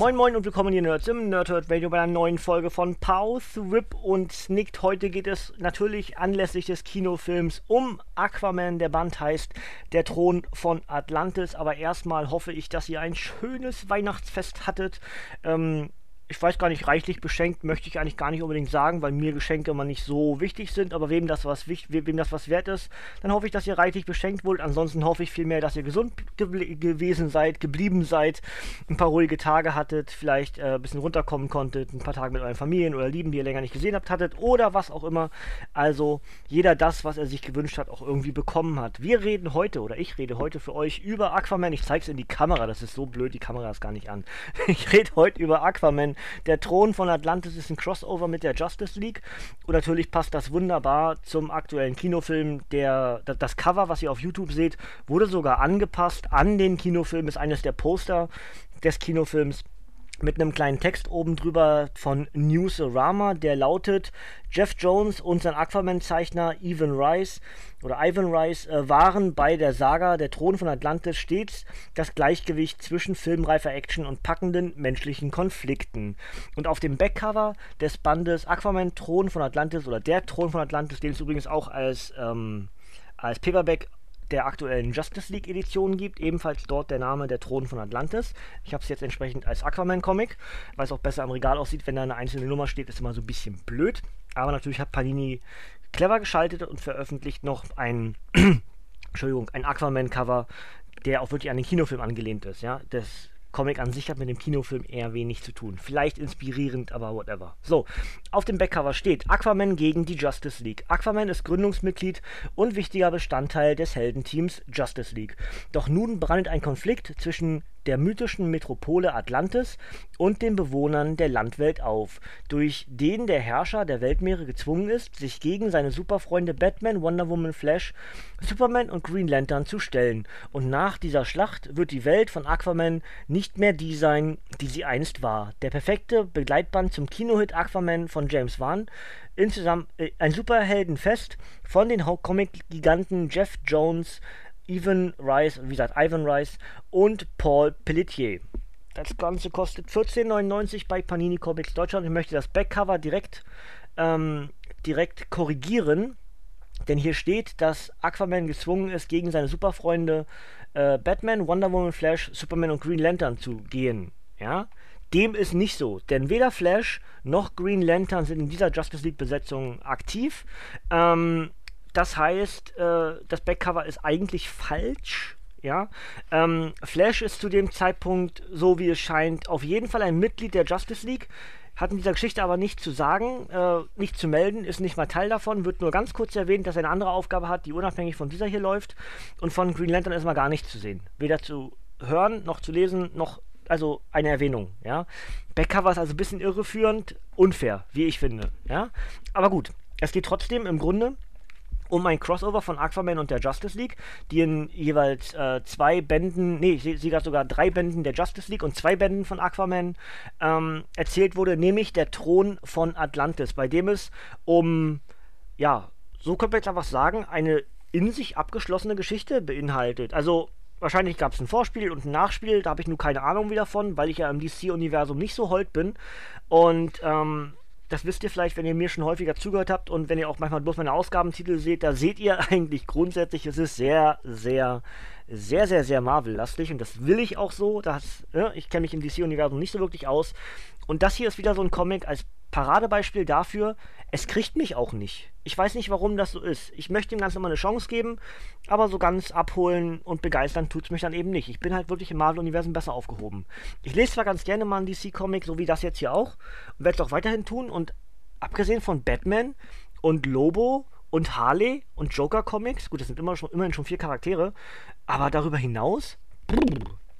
Moin Moin und willkommen hier Nerds im Nerdhurt Radio bei einer neuen Folge von Pause, Rip und Snicked. Heute geht es natürlich anlässlich des Kinofilms um Aquaman. Der Band heißt Der Thron von Atlantis. Aber erstmal hoffe ich, dass ihr ein schönes Weihnachtsfest hattet. Ähm, ich weiß gar nicht, reichlich beschenkt möchte ich eigentlich gar nicht unbedingt sagen, weil mir Geschenke immer nicht so wichtig sind, aber wem das was wem das was wert ist, dann hoffe ich, dass ihr reichlich beschenkt wurdet. Ansonsten hoffe ich vielmehr, dass ihr gesund ge gewesen seid, geblieben seid, ein paar ruhige Tage hattet, vielleicht äh, ein bisschen runterkommen konntet, ein paar Tage mit euren Familien oder Lieben, die ihr länger nicht gesehen habt, hattet oder was auch immer. Also jeder das, was er sich gewünscht hat, auch irgendwie bekommen hat. Wir reden heute oder ich rede heute für euch über Aquaman. Ich zeige es in die Kamera, das ist so blöd, die Kamera ist gar nicht an. Ich rede heute über Aquaman der Thron von Atlantis ist ein Crossover mit der Justice League. Und natürlich passt das wunderbar zum aktuellen Kinofilm. Der, das Cover, was ihr auf YouTube seht, wurde sogar angepasst an den Kinofilm, ist eines der Poster des Kinofilms mit einem kleinen Text oben drüber von Newsarama, der lautet: Jeff Jones und sein Aquaman-Zeichner Ivan Rice oder Ivan Rice äh, waren bei der Saga Der Thron von Atlantis stets das Gleichgewicht zwischen filmreifer Action und packenden menschlichen Konflikten. Und auf dem Backcover des Bandes Aquaman Thron von Atlantis oder Der Thron von Atlantis, den es übrigens auch als, ähm, als Paperback der aktuellen Justice League Edition gibt. Ebenfalls dort der Name Der Thron von Atlantis. Ich habe es jetzt entsprechend als Aquaman-Comic, weil es auch besser am Regal aussieht. Wenn da eine einzelne Nummer steht, ist immer so ein bisschen blöd. Aber natürlich hat Panini clever geschaltet und veröffentlicht noch ein, Entschuldigung, ein Aquaman-Cover, der auch wirklich an den Kinofilm angelehnt ist. Ja, das Comic an sich hat mit dem Kinofilm eher wenig zu tun. Vielleicht inspirierend, aber whatever. So, auf dem Backcover steht Aquaman gegen die Justice League. Aquaman ist Gründungsmitglied und wichtiger Bestandteil des Heldenteams Justice League. Doch nun brandet ein Konflikt zwischen der mythischen Metropole Atlantis und den Bewohnern der Landwelt auf, durch den der Herrscher der Weltmeere gezwungen ist, sich gegen seine Superfreunde Batman, Wonder Woman, Flash, Superman und Green Lantern zu stellen. Und nach dieser Schlacht wird die Welt von Aquaman nicht mehr die sein, die sie einst war. Der perfekte Begleitband zum Kinohit Aquaman von James Wan, insgesamt äh, ein Superheldenfest von den Comic-Giganten Jeff Jones, Ivan Rice, wie gesagt, Ivan Rice und Paul Pelletier. Das Ganze kostet 14,99 bei Panini Comics Deutschland. Ich möchte das Backcover direkt, ähm, direkt korrigieren, denn hier steht, dass Aquaman gezwungen ist, gegen seine Superfreunde äh, Batman, Wonder Woman, Flash, Superman und Green Lantern zu gehen. Ja? Dem ist nicht so, denn weder Flash noch Green Lantern sind in dieser Justice League Besetzung aktiv. Ähm, das heißt, äh, das Backcover ist eigentlich falsch. Ja, ähm, Flash ist zu dem Zeitpunkt, so wie es scheint, auf jeden Fall ein Mitglied der Justice League. Hat in dieser Geschichte aber nichts zu sagen, äh, nicht zu melden, ist nicht mal Teil davon, wird nur ganz kurz erwähnt, dass er eine andere Aufgabe hat, die unabhängig von dieser hier läuft. Und von Green Lantern ist mal gar nichts zu sehen. Weder zu hören, noch zu lesen, noch also eine Erwähnung, ja. Backcover ist also ein bisschen irreführend, unfair, wie ich finde, ja. Aber gut, es geht trotzdem im Grunde um ein Crossover von Aquaman und der Justice League, die in jeweils äh, zwei Bänden, nee, sie, sie sogar drei Bänden der Justice League und zwei Bänden von Aquaman ähm, erzählt wurde, nämlich der Thron von Atlantis, bei dem es um, ja, so könnte man jetzt einfach sagen, eine in sich abgeschlossene Geschichte beinhaltet. Also wahrscheinlich gab es ein Vorspiel und ein Nachspiel, da habe ich nur keine Ahnung wie davon, weil ich ja im DC-Universum nicht so hold bin. Und ähm, das wisst ihr vielleicht, wenn ihr mir schon häufiger zugehört habt und wenn ihr auch manchmal bloß meine Ausgabentitel seht, da seht ihr eigentlich grundsätzlich, es ist sehr, sehr, sehr, sehr, sehr Marvel-lastig und das will ich auch so. Das, ja, ich kenne mich im DC-Universum nicht so wirklich aus. Und das hier ist wieder so ein Comic als Paradebeispiel dafür, es kriegt mich auch nicht. Ich weiß nicht, warum das so ist. Ich möchte dem Ganzen immer eine Chance geben, aber so ganz abholen und begeistern tut es mich dann eben nicht. Ich bin halt wirklich im Marvel-Universum besser aufgehoben. Ich lese zwar ganz gerne mal einen DC-Comic, so wie das jetzt hier auch, und werde es auch weiterhin tun. Und abgesehen von Batman und Lobo und Harley und Joker-Comics, gut, das sind immer schon, immerhin schon vier Charaktere, aber darüber hinaus,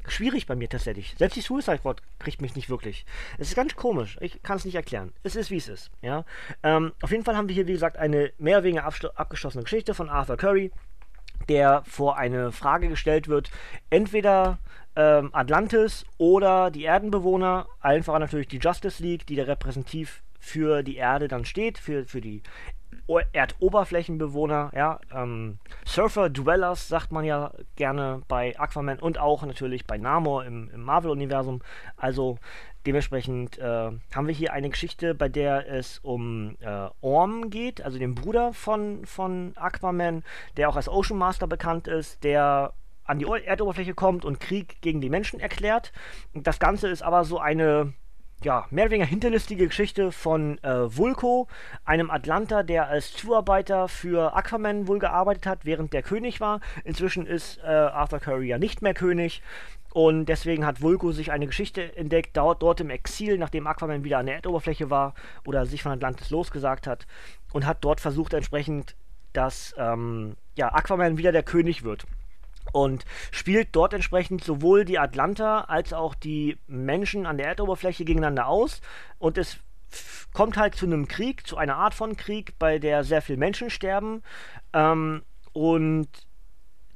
schwierig bei mir tatsächlich. Selbst die Suicide Squad kriegt mich nicht wirklich. Es ist ganz komisch. Ich kann es nicht erklären. Es ist, wie es ist. Ja? Ähm, auf jeden Fall haben wir hier, wie gesagt, eine mehr oder weniger abgeschlossene Geschichte von Arthur Curry, der vor eine Frage gestellt wird. Entweder ähm, Atlantis oder die Erdenbewohner, einfach natürlich die Justice League, die da repräsentativ für die Erde dann steht, für, für die Erdoberflächenbewohner, ja, ähm, Surfer-Dwellers sagt man ja gerne bei Aquaman und auch natürlich bei Namor im, im Marvel-Universum. Also dementsprechend äh, haben wir hier eine Geschichte, bei der es um äh, Orm geht, also den Bruder von, von Aquaman, der auch als Ocean Master bekannt ist, der an die Erdoberfläche kommt und Krieg gegen die Menschen erklärt. Das Ganze ist aber so eine ja, mehr oder weniger hinterlistige Geschichte von äh, Vulko, einem Atlanter, der als Zuarbeiter für Aquaman wohl gearbeitet hat, während der König war. Inzwischen ist äh, Arthur Curry ja nicht mehr König. Und deswegen hat Vulko sich eine Geschichte entdeckt, dort, dort im Exil, nachdem Aquaman wieder an der Erdoberfläche war oder sich von Atlantis losgesagt hat und hat dort versucht entsprechend, dass ähm, ja, Aquaman wieder der König wird und spielt dort entsprechend sowohl die Atlanter als auch die Menschen an der Erdoberfläche gegeneinander aus. Und es kommt halt zu einem Krieg, zu einer Art von Krieg, bei der sehr viele Menschen sterben. Ähm, und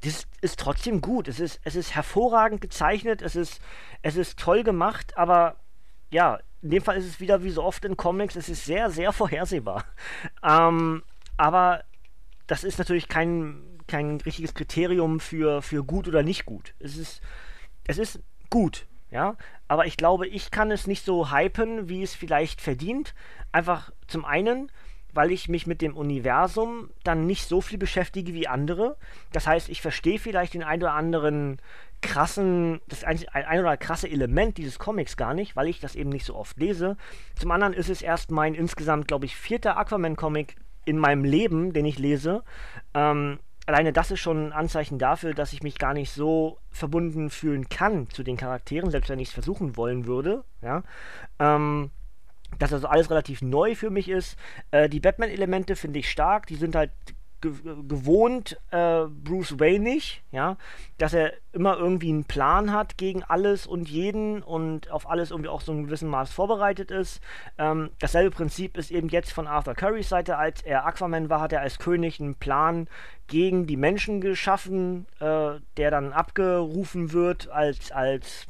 das ist trotzdem gut. Es ist, es ist hervorragend gezeichnet, es ist, es ist toll gemacht, aber ja, in dem Fall ist es wieder wie so oft in Comics, es ist sehr, sehr vorhersehbar. Ähm, aber das ist natürlich kein kein richtiges Kriterium für, für gut oder nicht gut. Es ist, es ist gut, ja. Aber ich glaube, ich kann es nicht so hypen, wie es vielleicht verdient. Einfach zum einen, weil ich mich mit dem Universum dann nicht so viel beschäftige wie andere. Das heißt, ich verstehe vielleicht den ein oder anderen krassen, das ein, ein oder krasse Element dieses Comics gar nicht, weil ich das eben nicht so oft lese. Zum anderen ist es erst mein insgesamt, glaube ich, vierter Aquaman-Comic in meinem Leben, den ich lese. Ähm, alleine das ist schon ein Anzeichen dafür, dass ich mich gar nicht so verbunden fühlen kann zu den Charakteren, selbst wenn ich es versuchen wollen würde. Ja. Ähm, dass also alles relativ neu für mich ist. Äh, die Batman-Elemente finde ich stark, die sind halt gewohnt äh, Bruce Wayne nicht, ja, dass er immer irgendwie einen Plan hat gegen alles und jeden und auf alles irgendwie auch so ein gewissen Maß vorbereitet ist. Ähm, dasselbe Prinzip ist eben jetzt von Arthur Currys Seite, als er Aquaman war, hat er als König einen Plan gegen die Menschen geschaffen, äh, der dann abgerufen wird als, als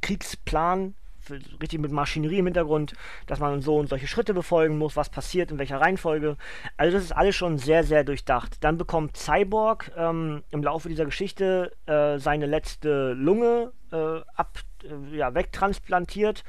Kriegsplan richtig mit Maschinerie im Hintergrund, dass man so und solche Schritte befolgen muss, was passiert, in welcher Reihenfolge. Also das ist alles schon sehr, sehr durchdacht. Dann bekommt Cyborg ähm, im Laufe dieser Geschichte äh, seine letzte Lunge äh, ab, äh, ja, wegtransplantiert,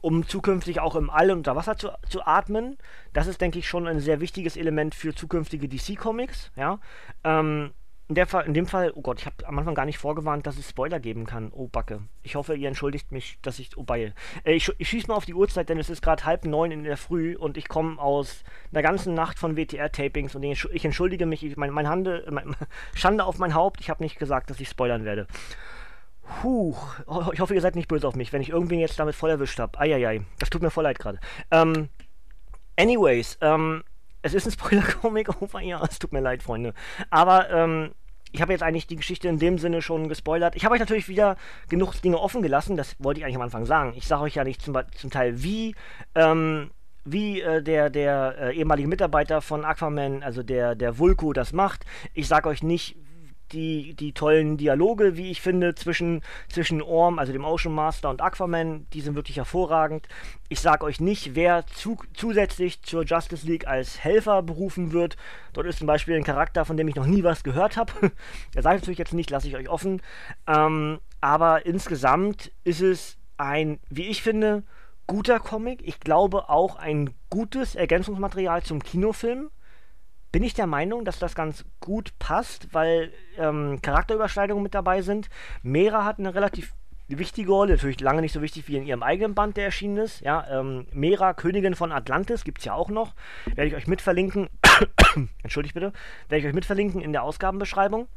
um zukünftig auch im All unter Wasser zu, zu atmen. Das ist, denke ich, schon ein sehr wichtiges Element für zukünftige DC-Comics. Ja. Ähm, in, der Fall, in dem Fall, oh Gott, ich habe am Anfang gar nicht vorgewarnt, dass es Spoiler geben kann. Oh, Backe. Ich hoffe, ihr entschuldigt mich, dass ich. Oh, Beil. Äh, ich, ich schieße mal auf die Uhrzeit, denn es ist gerade halb neun in der Früh und ich komme aus einer ganzen Nacht von WTR-Tapings und ich, entschuldige mich. Ich, mein, mein Hande, mein, Schande auf mein Haupt. Ich habe nicht gesagt, dass ich spoilern werde. Puh, ich hoffe, ihr seid nicht böse auf mich, wenn ich irgendwen jetzt damit voll erwischt habe. Eieiei, das tut mir voll leid gerade. Ähm, anyways, ähm, es ist ein Spoiler-Comic, oh ja, es tut mir leid, Freunde. Aber ähm, ich habe jetzt eigentlich die Geschichte in dem Sinne schon gespoilert. Ich habe euch natürlich wieder genug Dinge offen gelassen, das wollte ich eigentlich am Anfang sagen. Ich sage euch ja nicht zum, zum Teil, wie, ähm, wie äh, der, der äh, ehemalige Mitarbeiter von Aquaman, also der, der Vulko, das macht. Ich sage euch nicht, die, die tollen Dialoge, wie ich finde, zwischen, zwischen Orm, also dem Ocean Master und Aquaman, die sind wirklich hervorragend. Ich sage euch nicht, wer zu, zusätzlich zur Justice League als Helfer berufen wird. Dort ist zum Beispiel ein Charakter, von dem ich noch nie was gehört habe. Der sage ich natürlich jetzt nicht, lasse ich euch offen. Ähm, aber insgesamt ist es ein, wie ich finde, guter Comic. Ich glaube auch ein gutes Ergänzungsmaterial zum Kinofilm bin ich der Meinung, dass das ganz gut passt, weil ähm, Charakterüberschneidungen mit dabei sind. Mera hat eine relativ wichtige Rolle, natürlich lange nicht so wichtig wie in ihrem eigenen Band, der erschienen ist. Ja, ähm, Mera, Königin von Atlantis, gibt es ja auch noch. Werde ich euch mitverlinken. Entschuldigt bitte. Werde ich euch mitverlinken in der Ausgabenbeschreibung.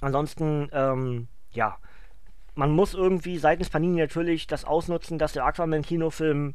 Ansonsten, ähm, ja, man muss irgendwie seitens Panini natürlich das ausnutzen, dass der Aquaman-Kinofilm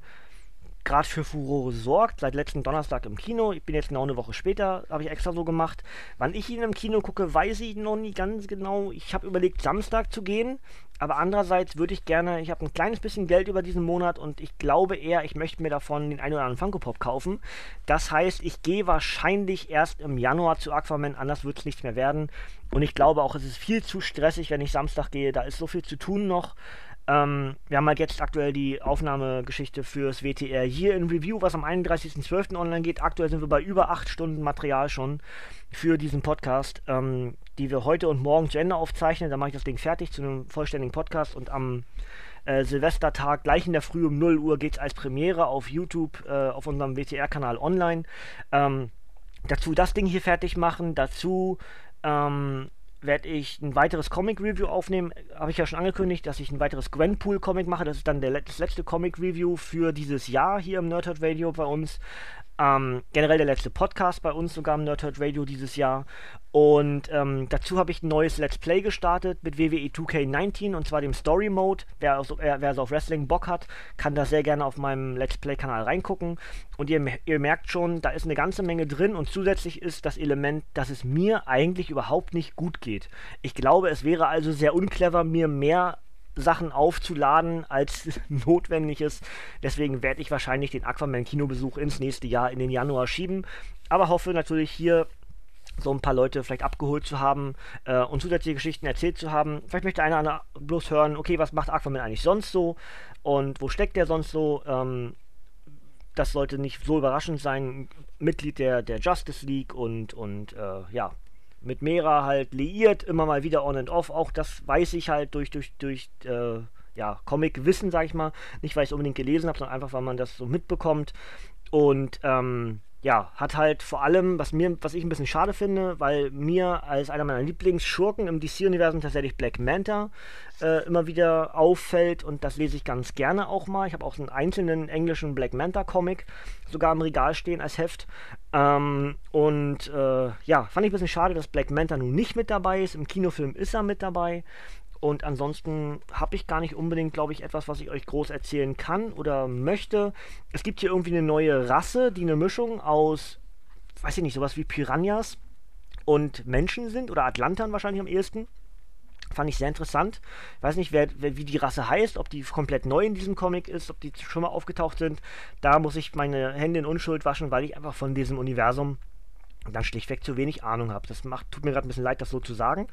gerade für Furore sorgt. Seit letzten Donnerstag im Kino. Ich bin jetzt genau eine Woche später, habe ich extra so gemacht. Wann ich ihn im Kino gucke, weiß ich noch nie ganz genau. Ich habe überlegt, Samstag zu gehen. Aber andererseits würde ich gerne, ich habe ein kleines bisschen Geld über diesen Monat und ich glaube eher, ich möchte mir davon den einen oder anderen Funko Pop kaufen. Das heißt, ich gehe wahrscheinlich erst im Januar zu Aquaman, anders wird es nicht mehr werden. Und ich glaube auch, es ist viel zu stressig, wenn ich Samstag gehe. Da ist so viel zu tun noch. Ähm, wir haben halt jetzt aktuell die Aufnahmegeschichte fürs WTR hier in Review, was am 31.12. online geht. Aktuell sind wir bei über 8 Stunden Material schon für diesen Podcast, ähm, die wir heute und morgen zu Ende aufzeichnen. Dann mache ich das Ding fertig zu einem vollständigen Podcast und am äh, Silvestertag gleich in der Früh um 0 Uhr geht es als Premiere auf YouTube äh, auf unserem WTR-Kanal online. Ähm, dazu das Ding hier fertig machen, dazu ähm, werde ich ein weiteres Comic-Review aufnehmen. Habe ich ja schon angekündigt, dass ich ein weiteres Gwenpool-Comic mache. Das ist dann der, das letzte Comic-Review für dieses Jahr hier im Nerdhurt Radio bei uns. Ähm, generell der letzte Podcast bei uns sogar im Nerdhurt Radio dieses Jahr. Und ähm, dazu habe ich ein neues Let's Play gestartet mit WWE 2K19 und zwar dem Story Mode. Wer, also, äh, wer auf Wrestling Bock hat, kann da sehr gerne auf meinem Let's Play-Kanal reingucken. Und ihr, ihr merkt schon, da ist eine ganze Menge drin und zusätzlich ist das Element, dass es mir eigentlich überhaupt nicht gut geht. Ich glaube, es wäre also sehr unclever, mir mehr Sachen aufzuladen, als notwendig ist. Deswegen werde ich wahrscheinlich den Aquaman-Kinobesuch ins nächste Jahr in den Januar schieben. Aber hoffe natürlich hier so ein paar Leute vielleicht abgeholt zu haben äh, und zusätzliche Geschichten erzählt zu haben. Vielleicht möchte einer, bloß hören, okay, was macht Aquaman eigentlich sonst so und wo steckt der sonst so? Ähm, das sollte nicht so überraschend sein. Mitglied der, der Justice League und, und äh, ja, mit Mera halt liiert, immer mal wieder on and off. Auch das weiß ich halt durch, durch, durch äh, ja, Comic-Wissen, sag ich mal. Nicht, weil ich es unbedingt gelesen habe, sondern einfach, weil man das so mitbekommt. Und ähm, ja, hat halt vor allem, was mir, was ich ein bisschen schade finde, weil mir als einer meiner Lieblingsschurken im DC-Universum tatsächlich Black Manta äh, immer wieder auffällt und das lese ich ganz gerne auch mal. Ich habe auch einen einzelnen englischen Black Manta-Comic sogar im Regal stehen als Heft. Ähm, und äh, ja, fand ich ein bisschen schade, dass Black Manta nun nicht mit dabei ist. Im Kinofilm ist er mit dabei. Und ansonsten habe ich gar nicht unbedingt, glaube ich, etwas, was ich euch groß erzählen kann oder möchte. Es gibt hier irgendwie eine neue Rasse, die eine Mischung aus, weiß ich nicht, sowas wie Piranhas und Menschen sind oder Atlantern wahrscheinlich am ehesten. Fand ich sehr interessant. Ich weiß nicht, wer, wer, wie die Rasse heißt, ob die komplett neu in diesem Comic ist, ob die schon mal aufgetaucht sind. Da muss ich meine Hände in Unschuld waschen, weil ich einfach von diesem Universum dann schlichtweg zu wenig Ahnung habe. Das macht, tut mir gerade ein bisschen leid, das so zu sagen.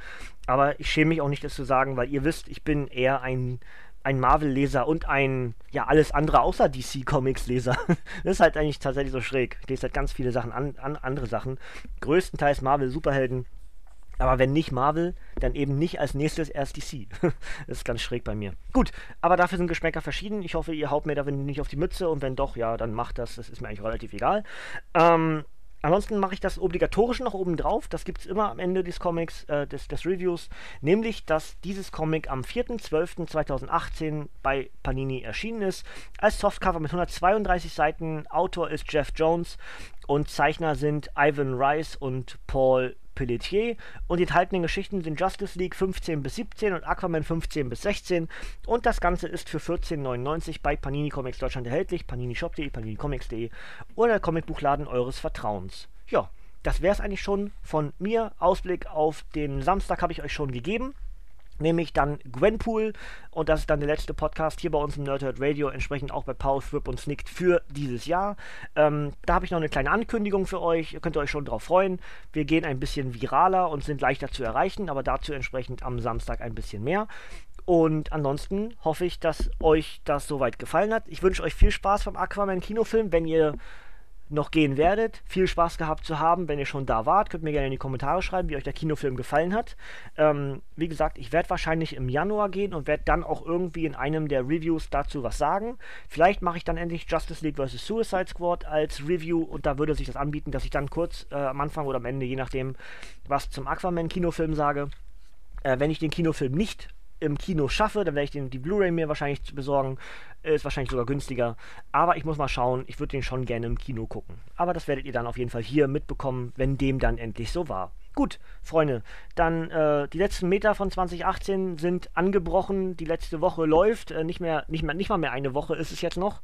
Aber ich schäme mich auch nicht, das zu sagen, weil ihr wisst, ich bin eher ein, ein Marvel-Leser und ein, ja, alles andere außer DC-Comics-Leser. das ist halt eigentlich tatsächlich so schräg. Ich lese halt ganz viele Sachen an, an andere Sachen. Größtenteils Marvel-Superhelden. Aber wenn nicht Marvel, dann eben nicht als nächstes erst DC. das ist ganz schräg bei mir. Gut, aber dafür sind Geschmäcker verschieden. Ich hoffe, ihr haut mir da nicht auf die Mütze und wenn doch, ja, dann macht das. Das ist mir eigentlich relativ egal. Ähm, Ansonsten mache ich das obligatorisch noch oben drauf. Das gibt es immer am Ende des Comics, äh, des, des Reviews. Nämlich, dass dieses Comic am 4.12.2018 bei Panini erschienen ist. Als Softcover mit 132 Seiten. Autor ist Jeff Jones und Zeichner sind Ivan Rice und Paul Pelletier und die enthaltenen Geschichten sind Justice League 15 bis 17 und Aquaman 15 bis 16 und das Ganze ist für 14,99 bei Panini Comics Deutschland erhältlich, paninishop.de, paninicomics.de oder der Comicbuchladen eures Vertrauens. Ja, das wäre es eigentlich schon von mir. Ausblick auf den Samstag habe ich euch schon gegeben nämlich dann Gwenpool und das ist dann der letzte Podcast hier bei uns im Nerdhurt Radio, entsprechend auch bei Pause, Whip und Snicked für dieses Jahr. Ähm, da habe ich noch eine kleine Ankündigung für euch, ihr könnt euch schon drauf freuen. Wir gehen ein bisschen viraler und sind leichter zu erreichen, aber dazu entsprechend am Samstag ein bisschen mehr. Und ansonsten hoffe ich, dass euch das soweit gefallen hat. Ich wünsche euch viel Spaß beim Aquaman Kinofilm. Wenn ihr noch gehen werdet. Viel Spaß gehabt zu haben, wenn ihr schon da wart. Könnt mir gerne in die Kommentare schreiben, wie euch der Kinofilm gefallen hat. Ähm, wie gesagt, ich werde wahrscheinlich im Januar gehen und werde dann auch irgendwie in einem der Reviews dazu was sagen. Vielleicht mache ich dann endlich Justice League vs. Suicide Squad als Review und da würde sich das anbieten, dass ich dann kurz äh, am Anfang oder am Ende, je nachdem, was zum Aquaman-Kinofilm sage. Äh, wenn ich den Kinofilm nicht im Kino schaffe, dann werde ich den, die Blu-ray mir wahrscheinlich besorgen. Ist wahrscheinlich sogar günstiger. Aber ich muss mal schauen, ich würde den schon gerne im Kino gucken. Aber das werdet ihr dann auf jeden Fall hier mitbekommen, wenn dem dann endlich so war. Gut, Freunde, dann äh, die letzten Meter von 2018 sind angebrochen. Die letzte Woche läuft. Äh, nicht, mehr, nicht, mehr, nicht mal mehr eine Woche ist es jetzt noch.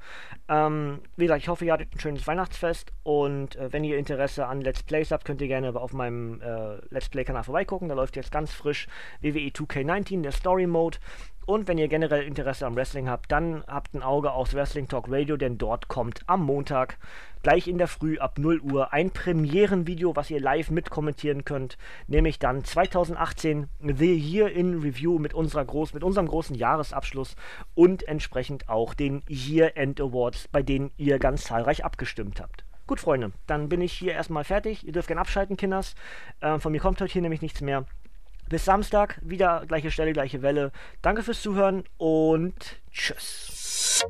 Ähm, wie gesagt, ich hoffe, ihr hattet ein schönes Weihnachtsfest. Und äh, wenn ihr Interesse an Let's Plays habt, könnt ihr gerne auf meinem äh, Let's Play-Kanal vorbeigucken. Da läuft jetzt ganz frisch WWE 2K19, der Story Mode. Und wenn ihr generell Interesse am Wrestling habt, dann habt ein Auge aufs Wrestling Talk Radio, denn dort kommt am Montag gleich in der Früh ab 0 Uhr ein Premierenvideo, was ihr live mitkommentieren könnt, nämlich dann 2018 The Year in Review mit, unserer groß, mit unserem großen Jahresabschluss und entsprechend auch den Year End Awards, bei denen ihr ganz zahlreich abgestimmt habt. Gut, Freunde, dann bin ich hier erstmal fertig. Ihr dürft gerne abschalten, Kinders. Äh, von mir kommt heute hier nämlich nichts mehr. Bis Samstag, wieder gleiche Stelle, gleiche Welle. Danke fürs Zuhören und tschüss.